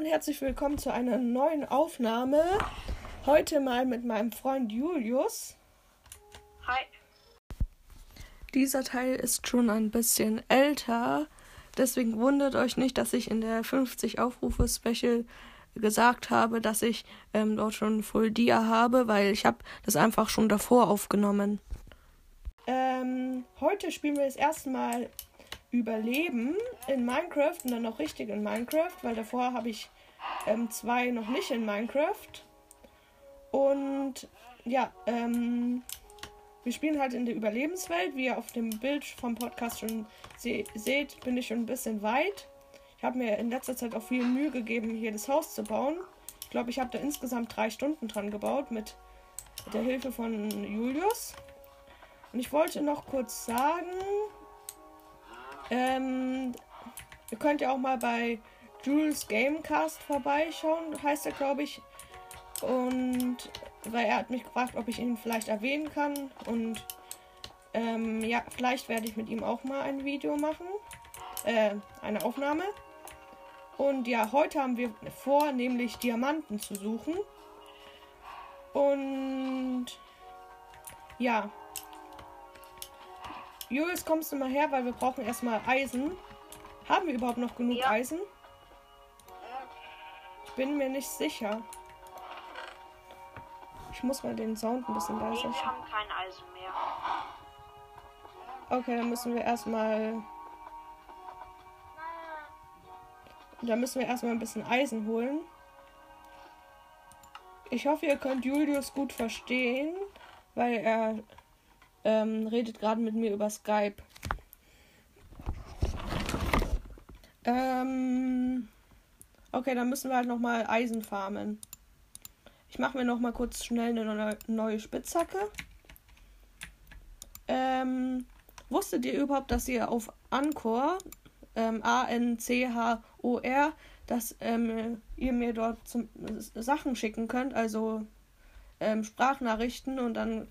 und herzlich willkommen zu einer neuen Aufnahme. Heute mal mit meinem Freund Julius. Hi. Dieser Teil ist schon ein bisschen älter, deswegen wundert euch nicht, dass ich in der 50 Aufrufe Special gesagt habe, dass ich ähm, dort schon Full Dia habe, weil ich habe das einfach schon davor aufgenommen. Ähm, heute spielen wir das erste Mal Überleben in Minecraft und dann noch richtig in Minecraft, weil davor habe ich ähm, zwei noch nicht in Minecraft. Und ja, ähm, wir spielen halt in der Überlebenswelt. Wie ihr auf dem Bild vom Podcast schon se seht, bin ich schon ein bisschen weit. Ich habe mir in letzter Zeit auch viel Mühe gegeben, hier das Haus zu bauen. Ich glaube, ich habe da insgesamt drei Stunden dran gebaut mit der Hilfe von Julius. Und ich wollte noch kurz sagen, ähm, ihr könnt ja auch mal bei Jules Gamecast vorbeischauen, heißt er, glaube ich. Und weil er hat mich gefragt, ob ich ihn vielleicht erwähnen kann. Und ähm, ja, vielleicht werde ich mit ihm auch mal ein Video machen. Äh, eine Aufnahme. Und ja, heute haben wir vor, nämlich Diamanten zu suchen. Und ja, Julius, kommst du mal her, weil wir brauchen erstmal Eisen. Haben wir überhaupt noch genug Ja. Eisen? Ich bin mir nicht sicher. Ich muss mal den Sound ein bisschen Nee, leiser wir stellen. haben kein Eisen mehr. Okay, dann müssen wir erstmal. Da müssen wir erstmal ein bisschen Eisen holen. Ich hoffe, ihr könnt Julius gut verstehen, weil er ähm, redet gerade mit mir über Skype. Ähm, okay, dann müssen wir halt nochmal Eisen farmen. Ich mache mir nochmal kurz schnell eine neu- neue Spitzhacke. Ähm, wusstet ihr überhaupt, dass ihr auf Anchor, ähm, A-N-C-H-O-R, dass ähm, ihr mir dort zum, Sachen schicken könnt, also ähm, Sprachnachrichten und dann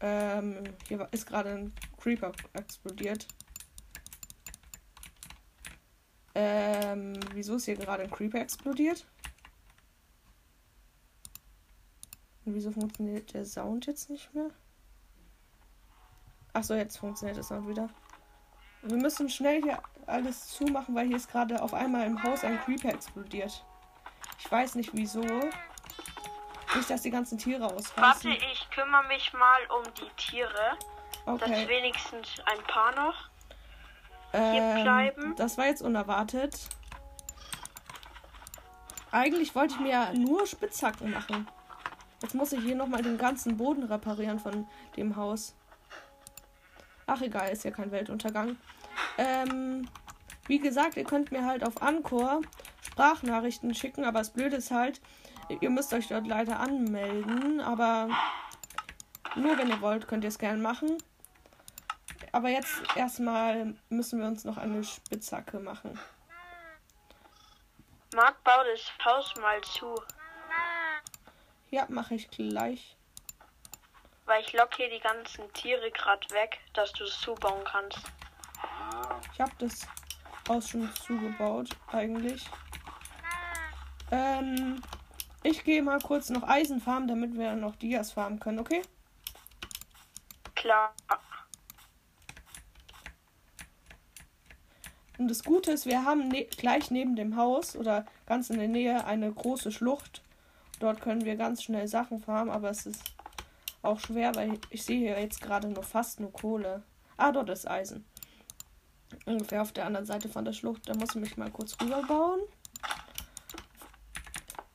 ähm, hier ist gerade ein Creeper explodiert. Ähm, wieso ist hier gerade ein Creeper explodiert? Und wieso funktioniert der Sound jetzt nicht mehr? Achso, jetzt funktioniert das auch wieder. Wir müssen schnell hier alles zumachen, weil hier ist gerade auf einmal im Haus ein Creeper explodiert. Ich weiß nicht wieso. Nicht, dass die ganzen Tiere Warte, ausreißen. ich kümmere mich mal um die Tiere, dass Okay. wenigstens ein paar noch. Ähm, bleiben. das war jetzt unerwartet. Eigentlich wollte ich mir ja nur Spitzhacken machen. Jetzt muss ich hier nochmal den ganzen Boden reparieren von dem Haus. Ach egal, ist ja kein Weltuntergang. Ähm, wie gesagt, ihr könnt mir halt auf Anchor Sprachnachrichten schicken, aber das Blöde ist halt, ihr müsst euch dort leider anmelden, aber nur wenn ihr wollt, könnt ihr es gerne machen. Aber jetzt erstmal müssen wir uns noch eine Spitzhacke machen. Marc, bau das Haus mal zu, Ja, mache ich gleich. weil ich lock hier die ganzen Tiere gerade weg, dass du es zubauen kannst. Ich habe das Haus schon zugebaut, eigentlich. Ähm, ich gehe mal kurz noch Eisen farmen, damit wir noch Dias farmen können, okay? Klar. Und das Gute ist, wir haben ne gleich neben dem Haus oder ganz in der Nähe eine große Schlucht. Dort können wir ganz schnell Sachen farmen, aber es ist auch schwer, weil ich sehe hier jetzt gerade nur fast nur Kohle. Ah, dort ist Eisen. Ungefähr auf der anderen Seite von der Schlucht. Da muss ich mich mal kurz rüberbauen.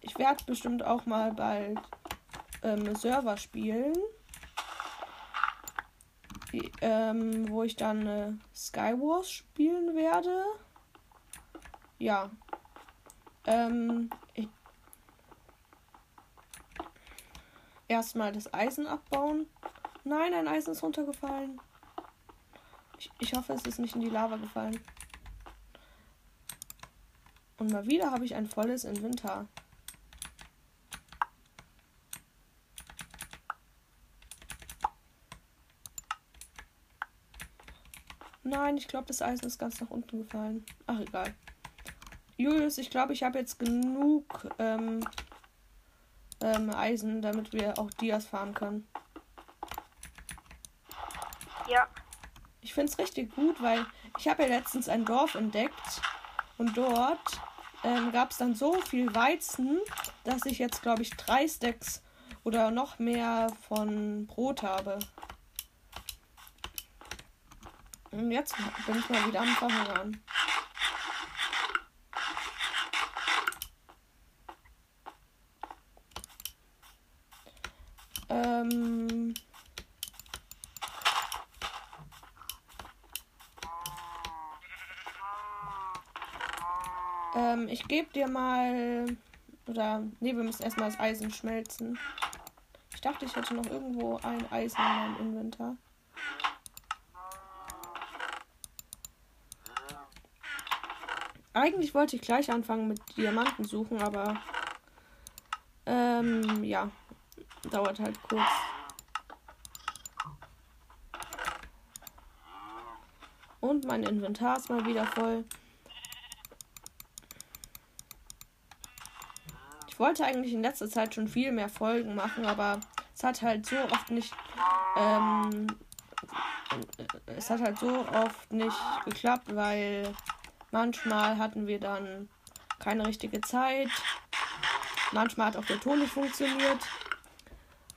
Ich werde bestimmt auch mal bald ähm, Server spielen. Ähm, wo ich dann äh, Skywars spielen werde. Ja. Ähm, ich erstmal das Eisen abbauen. Nein, ein Eisen ist runtergefallen. Ich, ich hoffe, es ist nicht in die Lava gefallen. Und mal wieder habe ich ein volles Inventar. Nein, ich glaube, das Eisen ist ganz nach unten gefallen. Ach, egal. Julius, ich glaube, ich habe jetzt genug ähm, ähm, Eisen, damit wir auch Dias fahren können. Ja. Ich finde es richtig gut, weil ich habe ja letztens ein Dorf entdeckt und dort ähm, gab es dann so viel Weizen, dass ich jetzt, glaube ich, drei Stacks oder noch mehr von Brot habe. Und jetzt bin ich mal wieder am Verhungern. Ähm. Ähm, ich gebe dir mal. Oder. Nee, wir müssen erstmal das Eisen schmelzen. Ich dachte, ich hätte noch irgendwo ein Eisen in meinem Inventar. Eigentlich wollte ich gleich anfangen mit Diamanten suchen, aber. Ähm, ja. Dauert halt kurz. Und mein Inventar ist mal wieder voll. Ich wollte eigentlich in letzter Zeit schon viel mehr Folgen machen, aber es hat halt so oft nicht. Ähm, es hat halt so oft nicht geklappt, weil manchmal hatten wir dann keine richtige Zeit. Manchmal hat auch der Ton nicht funktioniert.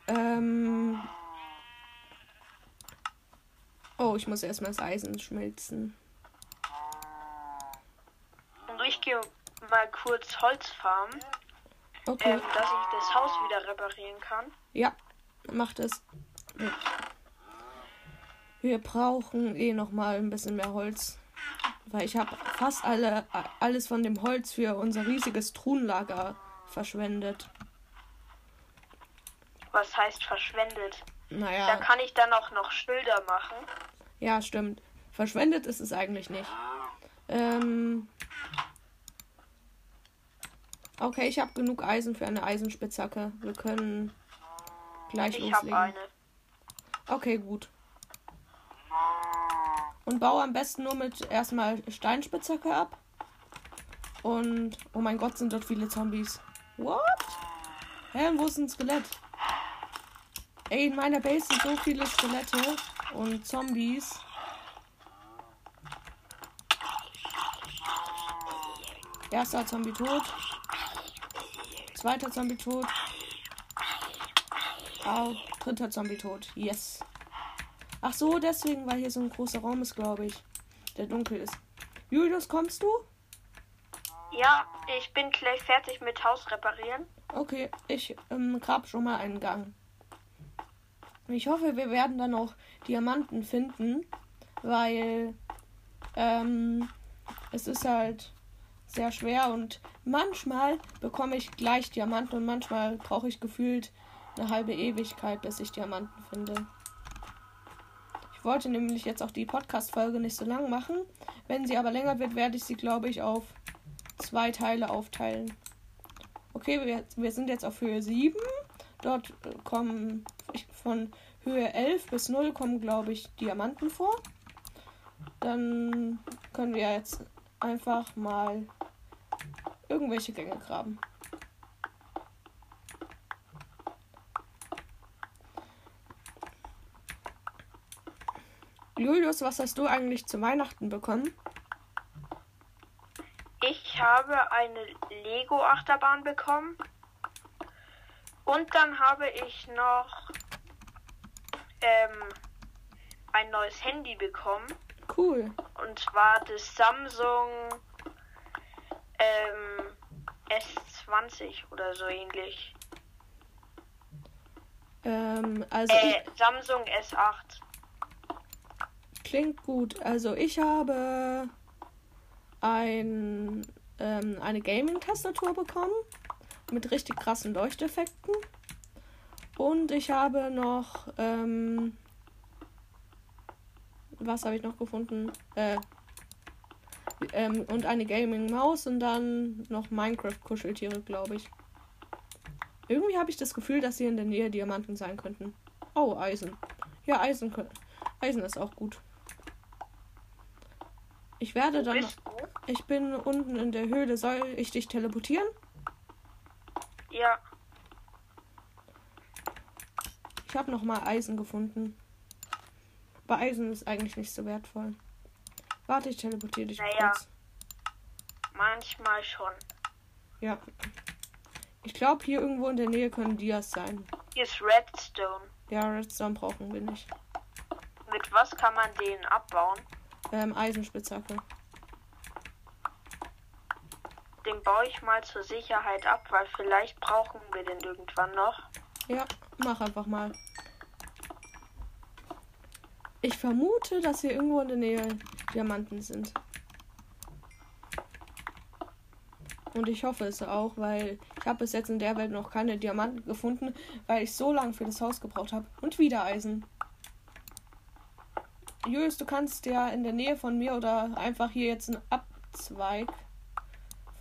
Ähm oh, ich muss erstmal das Eisen schmelzen. Und ich gehe mal kurz Holz farmen, Okay. ähm, dass ich das Haus wieder reparieren kann. Ja, macht es. Wir brauchen eh noch mal ein bisschen mehr Holz. Weil ich habe fast alle, alles von dem Holz für unser riesiges Truhenlager verschwendet. Was heißt verschwendet? Da Naja, kann ich dann auch noch Schilder machen. ja, stimmt. Verschwendet ist es eigentlich nicht. Ähm. Okay, ich habe genug Eisen für eine Eisenspitzhacke. Wir können gleich Ich habe loslegen. eine. Okay, gut. Und baue am besten nur mit erstmal Steinspitzhacke ab. Und oh mein Gott, sind dort viele Zombies. What? Hä, wo ist ein Skelett? Ey, in meiner Base sind so viele Skelette und Zombies. Erster Zombie tot. Zweiter Zombie tot. Au, dritter Zombie tot. Yes. Ach so, deswegen, weil hier so ein großer Raum ist, glaube ich. Der dunkel ist. Julius, kommst du? Ja, ich bin gleich fertig mit Haus reparieren. Okay, ich ähm, grab schon mal einen Gang. Ich hoffe, wir werden dann auch Diamanten finden, weil ähm, es ist halt sehr schwer und manchmal bekomme ich gleich Diamanten und manchmal brauche ich gefühlt eine halbe Ewigkeit, bis ich Diamanten finde. Wollte nämlich jetzt auch die Podcast-Folge nicht so lang machen. Wenn sie aber länger wird, werde ich sie, glaube ich, auf zwei Teile aufteilen. Okay, wir, wir sind jetzt auf Höhe 7. Dort äh, kommen von Höhe 11 bis 0 kommen, glaube ich, Diamanten vor. Dann können wir jetzt einfach mal irgendwelche Gänge graben. Julius, was hast du eigentlich zu Weihnachten bekommen? Ich habe eine Lego-Achterbahn bekommen. Und dann habe ich noch ähm, ein neues Handy bekommen. Cool. Und zwar das Samsung ähm, S20 oder so ähnlich. Ähm, also Äh, Samsung S8. Klingt gut. Also ich habe ein, ähm, eine Gaming-Tastatur bekommen mit richtig krassen Leuchteffekten. Und ich habe noch, ähm, was habe ich noch gefunden? Äh, ähm, und eine Gaming-Maus und dann noch Minecraft-Kuscheltiere, glaube ich. Irgendwie habe ich das Gefühl, dass hier in der Nähe Diamanten sein könnten. Oh, Eisen. Ja, Eisen, Eisen ist auch gut. Ich werde dann. Ich bin unten in der Höhle. Soll ich dich teleportieren? Ja, Ich habe noch mal Eisen gefunden. Aber Eisen ist eigentlich nicht so wertvoll. Warte, ich teleportiere dich Naja. kurz. manchmal schon. Ja. Ich glaube, hier irgendwo in der Nähe können Dias sein. Hier ist Redstone. Ja, Redstone brauchen wir nicht. Mit was kann man den abbauen? Ähm, Eisenspitzhacke. Den baue ich mal zur Sicherheit ab, weil vielleicht brauchen wir den irgendwann noch. Ja, mach einfach mal. Ich vermute, dass hier irgendwo in der Nähe Diamanten sind. Und ich hoffe es auch, weil ich habe bis jetzt in der Welt noch keine Diamanten gefunden, weil ich so lange für das Haus gebraucht habe. Und wieder Eisen. Julius, du kannst ja in der Nähe von mir oder einfach hier jetzt einen Abzweig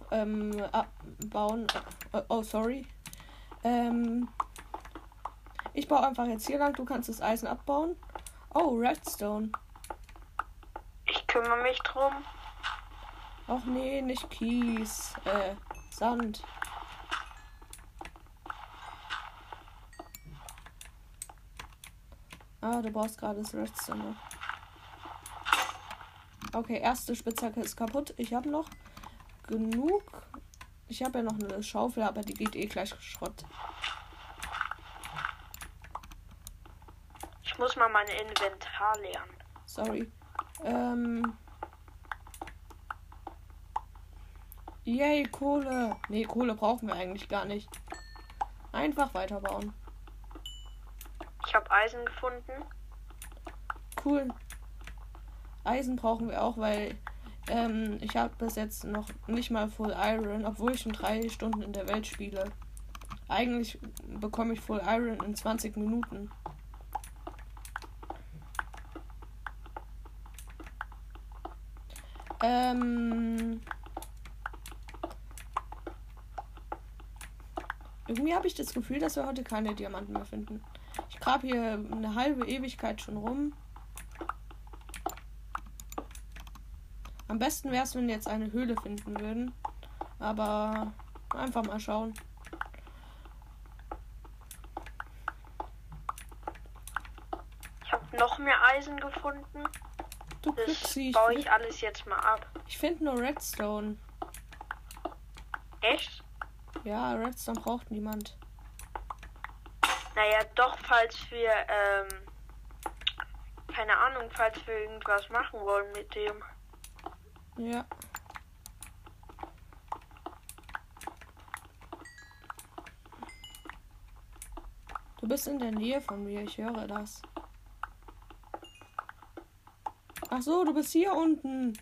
ähm, abbauen. Äh, oh, sorry. Ähm, ich baue einfach jetzt hier lang. Du kannst das Eisen abbauen. Oh, Redstone. Ich kümmere mich drum. Ach nee, nicht Kies. Äh, Sand. Ah, du brauchst gerade das Redstone noch. Okay, erste Spitzhacke ist kaputt. Ich habe noch genug. Ich habe ja noch eine Schaufel, aber die geht eh gleich Schrott. Ich muss mal mein Inventar lernen. Sorry. Ähm. Yay, Kohle. Nee, Kohle brauchen wir eigentlich gar nicht. Einfach weiterbauen. Ich habe Eisen gefunden. Cool. Eisen brauchen wir auch, weil ähm, ich habe bis jetzt noch nicht mal Full Iron, obwohl ich schon drei Stunden in der Welt spiele. Eigentlich bekomme ich Full Iron in 20 Minuten. Ähm. Irgendwie habe ich das Gefühl, dass wir heute keine Diamanten mehr finden. Ich grab hier eine halbe Ewigkeit schon rum. Am besten wäre es, wenn wir jetzt eine Höhle finden würden. Aber einfach mal schauen. Ich habe noch mehr Eisen gefunden. Du Das Glücksi, ich, baue find- ich alles jetzt mal ab. ich finde nur Redstone. Echt? Ja, Redstone braucht niemand. Naja, doch, falls wir, ähm, keine Ahnung, falls wir irgendwas machen wollen mit dem. Ja. Du bist in der Nähe von mir, ich höre das. Ach so, du bist hier unten.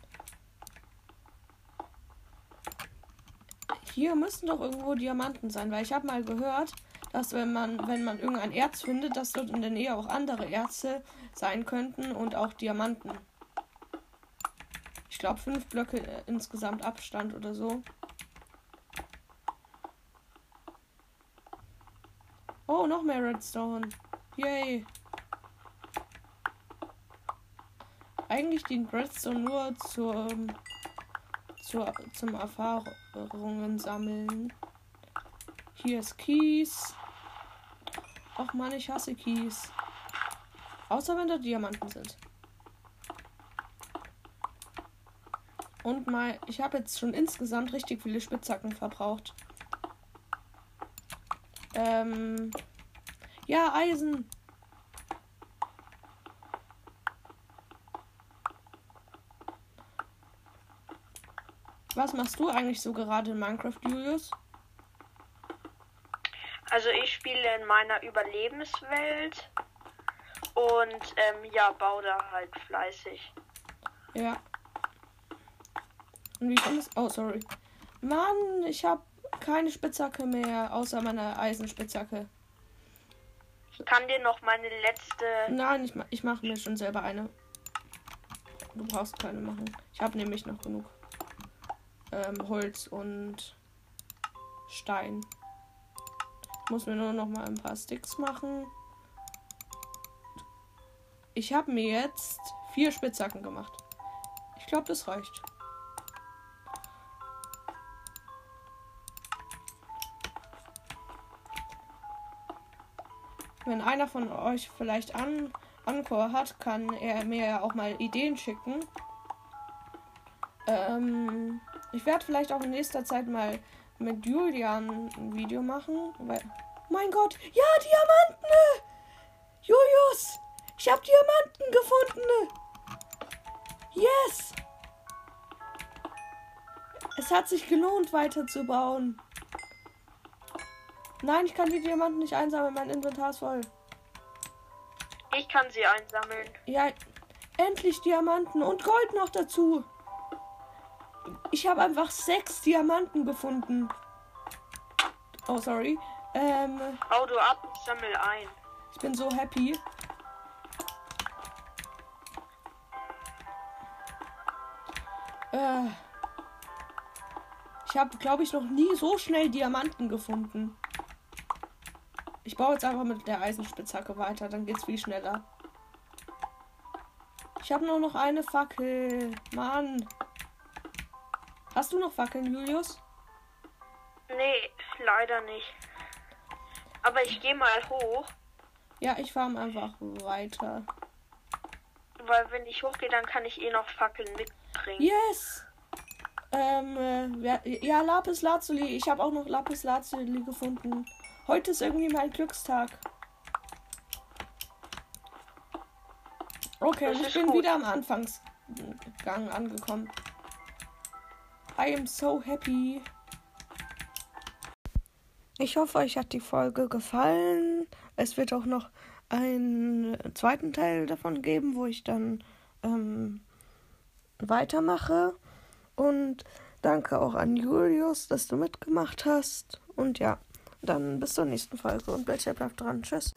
Hier müssen doch irgendwo Diamanten sein, weil ich habe mal gehört, dass wenn man, wenn man irgendein Erz findet, dass dort in der Nähe auch andere Erze sein könnten und auch Diamanten. Ich glaube fünf Blöcke insgesamt Abstand oder so. Oh, noch mehr Redstone. Yay. Eigentlich dient Redstone nur zum, zur, zum Erfahrungen sammeln. Hier ist Kies. Och man, ich hasse Kies. Außer wenn da Diamanten sind. Und mal, ich habe jetzt schon insgesamt richtig viele Spitzhacken verbraucht. Ähm. Ja, Eisen. Was machst du eigentlich so gerade in Minecraft, Julius? Also ich spiele in meiner Überlebenswelt und ähm, ja, baue da halt fleißig. Ja. Und wie findest Oh, sorry. Mann, ich habe keine Spitzhacke mehr, außer meiner Eisenspitzhacke. Ich kann dir noch meine letzte. Nein, ich, ich mache mir schon selber eine. Du brauchst keine machen. Ich habe nämlich noch genug ähm, Holz und Stein. Ich muss mir nur noch mal ein paar Sticks machen. Ich habe mir jetzt vier Spitzhacken gemacht. Ich glaube, das reicht. Wenn einer von euch vielleicht an Anchor hat, kann er mir ja auch mal Ideen schicken. Ähm, ich werde vielleicht auch in nächster Zeit mal mit Julian ein Video machen. Weil, mein Gott, ja, Diamanten! Julius, ich habe Diamanten gefunden. Yes! Es hat sich gelohnt, weiterzubauen. Nein, ich kann die Diamanten nicht einsammeln. Mein Inventar ist voll. Ich kann sie einsammeln. Ja, endlich Diamanten und Gold noch dazu. Ich habe einfach sechs Diamanten gefunden. Oh, sorry. Ähm, Hau du ab und sammel ein. ich bin so happy. Äh, ich habe, glaube ich, noch nie so schnell Diamanten gefunden. Ich baue jetzt einfach mit der Eisenspitzhacke weiter, dann geht's viel schneller. Ich habe nur noch eine Fackel. Mann. Hast du noch Fackeln, Julius? Nee, leider nicht. Aber ich gehe mal hoch, Ja, ich farm einfach weiter. weil wenn ich hochgehe, dann kann ich eh noch Fackeln mitbringen. Yes! Ähm, äh, ja, ja, Lapis Lazuli. Ich habe auch noch Lapis Lazuli gefunden. Heute ist irgendwie mein Glückstag. Okay, Das ich bin gut. wieder am Anfangsgang angekommen. I am so happy. Ich hoffe, euch hat die Folge gefallen. Es wird auch noch einen zweiten Teil davon geben, wo ich dann ähm, weitermache. Und danke auch an Julius, dass du mitgemacht hast. Und ja, dann bis zur nächsten Folge und bleibt dran. Tschüss.